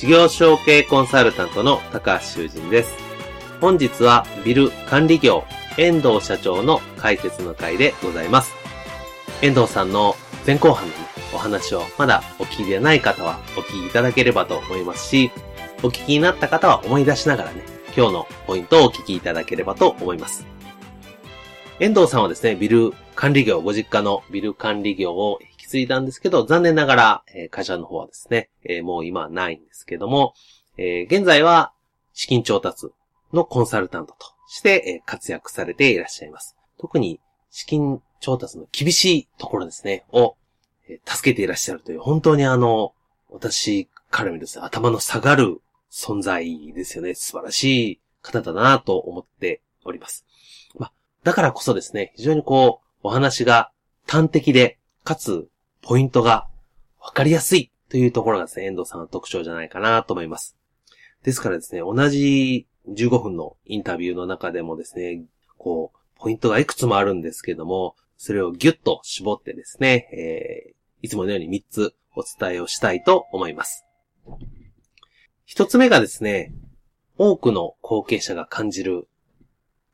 事業承継コンサルタントの高橋修人です。本日はビル管理業遠藤社長の解説の回でございます。遠藤さんの前後半のお話をまだお聞きでない方はお聞きいただければと思いますし、お聞きになった方は思い出しながらね、今日のポイントをお聞きいただければと思います。遠藤さんはですね、ビル管理業、ご実家のビル管理業を継いだんですけど、残念ながら、え会社の方はですね、えもう今はないんですけども、え現在は資金調達のコンサルタントとして、え活躍されていらっしゃいます。特に資金調達の厳しいところですね、を、え助けていらっしゃるという、本当にあの、私から見るとね頭の下がる存在ですよね。素晴らしい方だなと思っております。まだからこそですね、非常にこう、お話が端的で、かつポイントがわかりやすいというところがですね、遠藤さんの特徴じゃないかなと思います。ですからですね、同じ15分のインタビューの中でもですね、こう、ポイントがいくつもあるんですけども、それをギュッと絞ってですね、えー、いつものように3つお伝えをしたいと思います。1つ目がですね、多くの後継者が感じる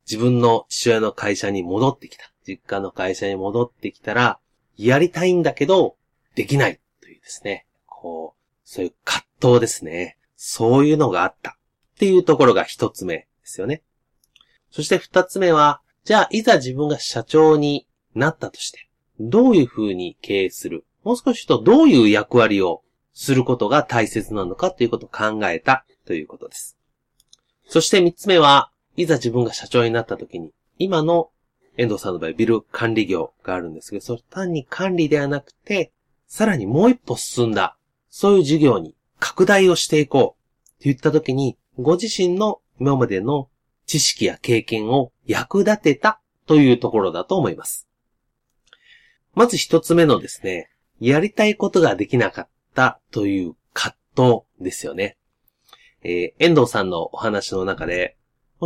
自分の父親の会社に戻ってきた。実家の会社に戻ってきたら、やりたいんだけど、できないというですね。こう、そういう葛藤ですね。そういうのがあったっていうところが一つ目ですよね。そして二つ目は、じゃあいざ自分が社長になったとして、どういう風に経営する？もう少しとどういう役割をすることが大切なのかということを考えたということです。そして三つ目は、いざ自分が社長になった時に、今の遠藤さんの場合、ビル管理業があるんですけど、それ単に管理ではなくて、さらにもう一歩進んだ、そういう事業に拡大をしていこうって言った時に、ご自身の今までの知識や経験を役立てたというところだと思います。まず一つ目のですね、やりたいことができなかったという葛藤ですよね。えー、遠藤さんのお話の中で、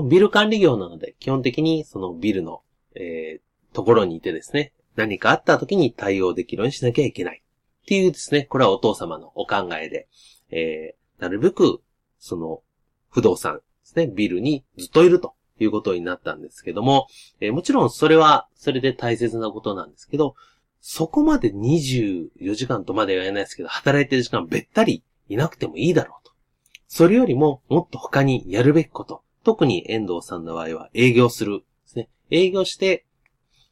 ビル管理業なので、基本的にそのビルのえー、ところにいてですね、何かあった時に対応できるようにしなきゃいけない。っていうですね、これはお父様のお考えで、えー、なるべく、その、不動産ですね、ビルにずっといるということになったんですけども、えー、もちろんそれは、それで大切なことなんですけど、そこまで24時間とまでは言えないですけど、働いてる時間べったりいなくてもいいだろうと。それよりも、もっと他にやるべきこと。特に遠藤さんの場合は営業する営業して、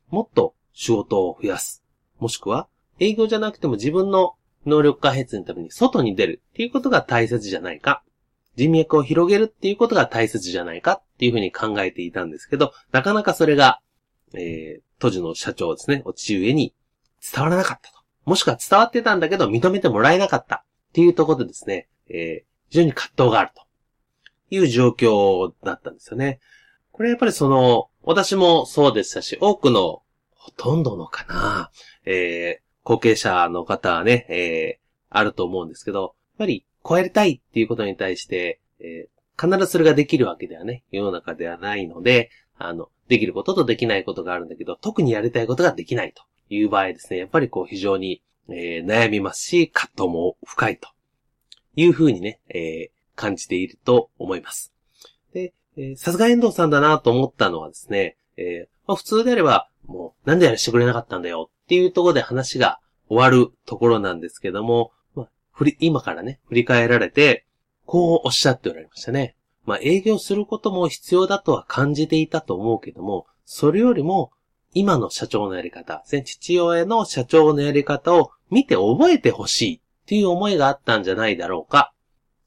もっと仕事を増やす。もしくは、営業じゃなくても自分の能力開発のために外に出るっていうことが大切じゃないか。人脈を広げるっていうことが大切じゃないかっていうふうに考えていたんですけど、なかなかそれが、えー、当時の社長ですね、お父上に伝わらなかったと。もしくは伝わってたんだけど認めてもらえなかったっていうところでですね、えー、非常に葛藤があるという状況だったんですよね。これやっぱりその、私もそうでしたし、多くの、ほとんどのかな、えー、後継者の方はね、えー、あると思うんですけど、やっぱり超えたいっていうことに対して、えー、必ずそれができるわけではね、世の中ではないので、あの、できることとできないことがあるんだけど、特にやりたいことができないという場合ですね、やっぱりこう非常に、えー、悩みますし、葛藤も深いというふうにね、えー、感じていると思います。で、えさすが遠藤さんだなと思ったのはですね、えー、まあ、普通であれば、もう、なんでやらしてくれなかったんだよっていうところで話が終わるところなんですけども、まあ、振り、今からね、振り返られて、こうおっしゃっておられましたね。まあ営業することも必要だとは感じていたと思うけども、それよりも今の社長のやり方、父親の社長のやり方を見て覚えてほしいっていう思いがあったんじゃないだろうか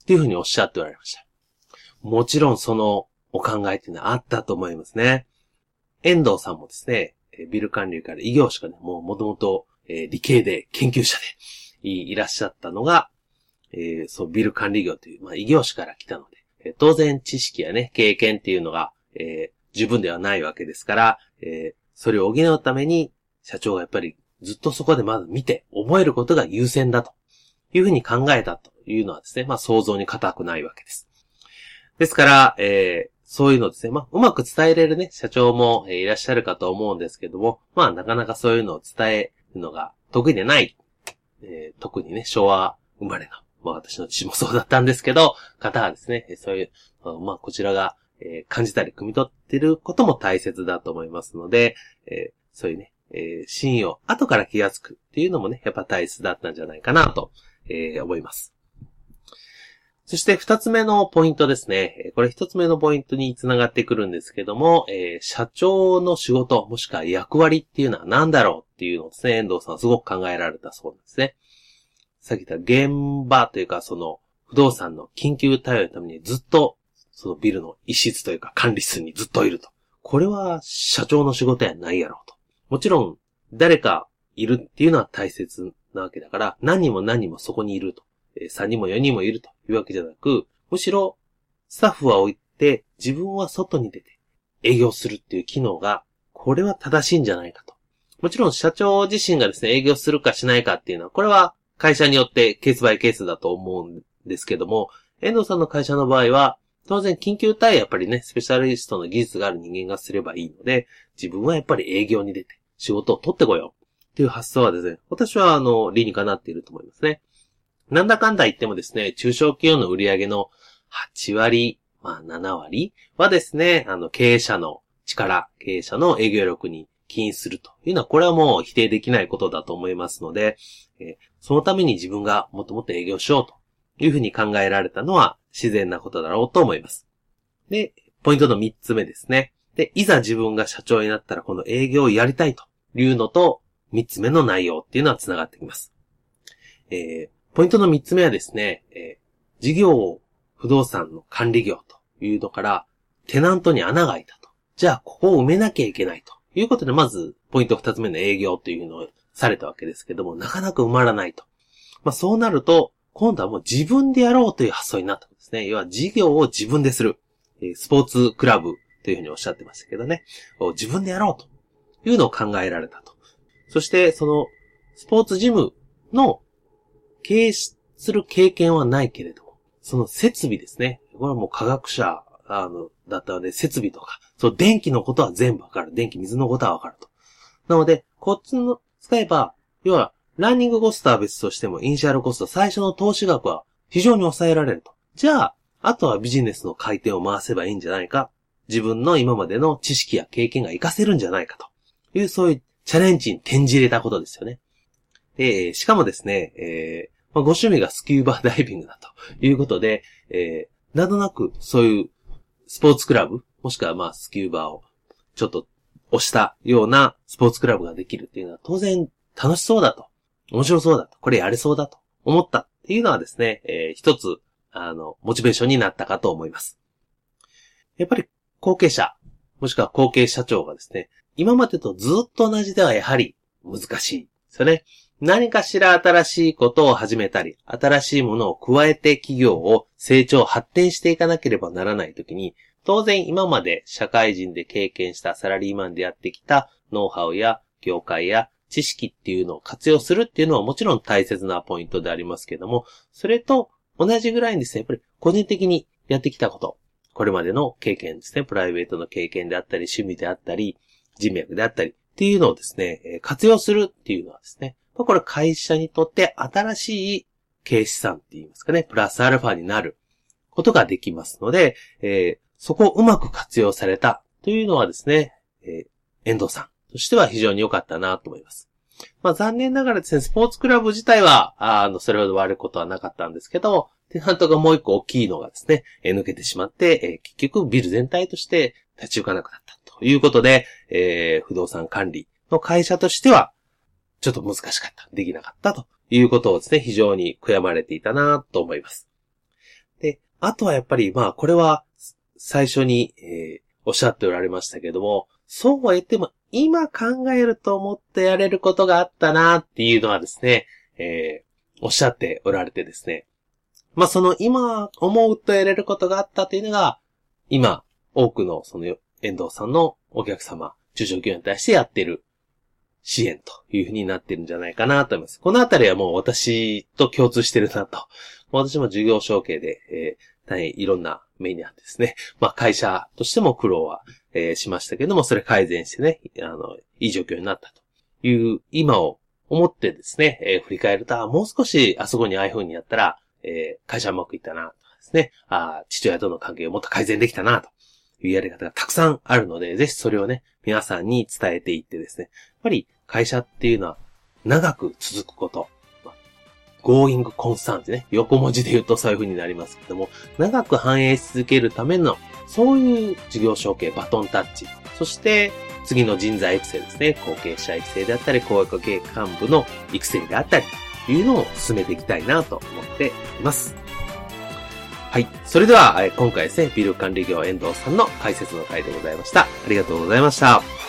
っていうふうにおっしゃっておられました。もちろんそのお考えっていうのはあったと思いますね。遠藤さんもですね、ビル管理から異業種がね、もうもともと理系で研究者でいらっしゃったのが、えー、そう、ビル管理業という、まあ、異業種から来たので、え当然知識やね、経験っていうのが、えー、十分ではないわけですから、えー、それを補うために、社長がやっぱりずっとそこでまず見て、覚えることが優先だというふうに考えたというのはですね、まあ想像に難くないわけです。ですから、えー、そういうのですね、まあうまく伝えれるね、社長も、えー、いらっしゃるかと思うんですけども、まあなかなかそういうのを伝えるのが得意でない、えー、特にね、昭和生まれの、まあ私の父もそうだったんですけど、方はですね、そういう、まあこちらがえー、感じたり、汲み取ってることも大切だと思いますので、えー、そういうね、えー、シーンを後から気がつくっていうのもね、やっぱ大切だったんじゃないかなと、えー、思います。そして二つ目のポイントですね。これ一つ目のポイントにつながってくるんですけども、えー、社長の仕事、もしくは役割っていうのは何だろうっていうのをですね、遠藤さんすごく考えられたそうなんですね。さっき言った現場というか、その不動産の緊急対応のためにずっとそのビルの一室というか管理室にずっといると。これは社長の仕事やないやろうと。もちろん、誰かいるっていうのは大切なわけだから、何人も何人もそこにいると。3人も4人もいるというわけじゃなく、むしろ、スタッフは置いて、自分は外に出て営業するっていう機能が、これは正しいんじゃないかと。もちろん社長自身がですね、営業するかしないかっていうのは、これは会社によってケースバイケースだと思うんですけども、遠藤さんの会社の場合は、当然、緊急対応やっぱりね、スペシャリストの技術がある人間がすればいいので、自分はやっぱり営業に出て、仕事を取ってこよう。っていう発想はですね、私はあの、理にかなっていると思いますね。なんだかんだ言ってもですね、中小企業の売り上げの8割、まあ7割はですね、あの、経営者の力、経営者の営業力に起因するというのは、これはもう否定できないことだと思いますので、えそのために自分がもっともっと営業しようというふうに考えられたのは、自然なことだろうと思います。で、ポイントの3つ目ですね。で、いざ自分が社長になったらこの営業をやりたいというのと、3つ目の内容っていうのは繋がってきます。えー、ポイントの3つ目はですね、えー、事業を不動産の管理業というのから、テナントに穴が開いたと。じゃあ、ここを埋めなきゃいけないということで、まず、ポイント2つ目の営業というのをされたわけですけども、なかなか埋まらないと。まあ、そうなると、今度はもう自分でやろうという発想になったんですね。要は事業を自分でする。スポーツクラブというふうにおっしゃってましたけどね。自分でやろうというのを考えられたと。そして、その、スポーツジムの経営する経験はないけれども、その設備ですね。これはもう科学者、あの、だったので、設備とか、そう、電気のことは全部わかる。電気、水のことはわかると。なので、こっちの使えば、要は、ランニングコストは別としても、イニシャルコスト、最初の投資額は非常に抑えられると。じゃあ、あとはビジネスの回転を回せばいいんじゃないか。自分の今までの知識や経験が活かせるんじゃないかという、そういうチャレンジに転じれたことですよね。で、しかもですね、えーまあ、ご趣味がスキューバーダイビングだということで、えー、なんとなくそういうスポーツクラブ、もしくはまあスキューバーをちょっと押したようなスポーツクラブができるっていうのは当然楽しそうだと面白そうだと、これやれそうだと思ったっていうのはですね、えー、一つ、あの、モチベーションになったかと思います。やっぱり後継者、もしくは後継社長がですね、今までとずっと同じではやはり難しいですよね。何かしら新しいことを始めたり、新しいものを加えて企業を成長、発展していかなければならないときに、当然今まで社会人で経験したサラリーマンでやってきたノウハウや業界や知識っていうのを活用するっていうのはもちろん大切なポイントでありますけども、それと同じぐらいにですね、やっぱり個人的にやってきたこと、これまでの経験ですね、プライベートの経験であったり、趣味であったり、人脈であったりっていうのをですね、活用するっていうのはですね、これ会社にとって新しい経営資産って言いますかね、プラスアルファになることができますので、えー、そこをうまく活用されたというのはですね、えー、遠藤さんとしては非常に良かったなと思います。まあ残念ながらですね、スポーツクラブ自体は、あの、それほど悪いことはなかったんですけど、テナントがもう一個大きいのがですね、え抜けてしまって、え結局ビル全体として立ち行かなくなったということで、えー、不動産管理の会社としては、ちょっと難しかった。できなかったということをですね、非常に悔やまれていたなと思います。で、あとはやっぱり、まあ、これは、最初に、えー、おっしゃっておられましたけども、そうは言っても、今考えると思ってやれることがあったなっていうのはですね、えー、おっしゃっておられてですね。まあ、その今思うとやれることがあったというのが、今、多くのその遠藤さんのお客様、中小企業に対してやっている支援というふうになってるんじゃないかなと思います。このあたりはもう私と共通してるなと。私も事業承継で、えー、大変いろんなメニューですね。まあ会社としても苦労は、えー、しましたけども、それ改善してね、あの、いい状況になったという今を思ってですね、えー、振り返ると、もう少しあそこにああいう風にやったら、えー、会社うまくいったな、とかですね、あ父親との関係をもっと改善できたな、というやり方がたくさんあるので、ぜひそれをね、皆さんに伝えていってですね、やっぱり会社っていうのは長く続くこと。going constant ね。横文字で言うとそういう風になりますけども、長く反映し続けるための、そういう事業承継、バトンタッチ。そして、次の人材育成ですね。後継者育成であったり、高額系幹部の育成であったり、というのを進めていきたいなと思っています。はい。それでは、今回ですね、ビル管理業遠藤さんの解説の回でございました。ありがとうございました。